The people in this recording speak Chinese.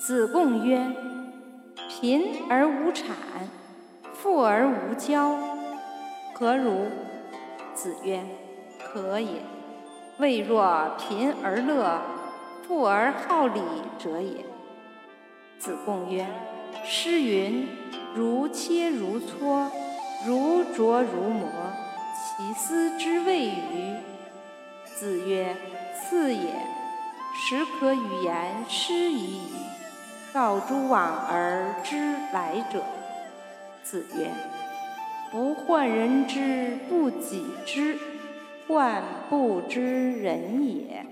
子贡曰：“贫而无产，富而无骄，何如？”子曰：“可也。未若贫而乐，富而好礼者也。”子贡曰：“诗云：‘如切如磋，如琢如磨，其斯之谓与？’”子曰：“赐也。始可与言诗矣。告诸往而知来者。”子曰：“不患人之不己知，患不知人也。”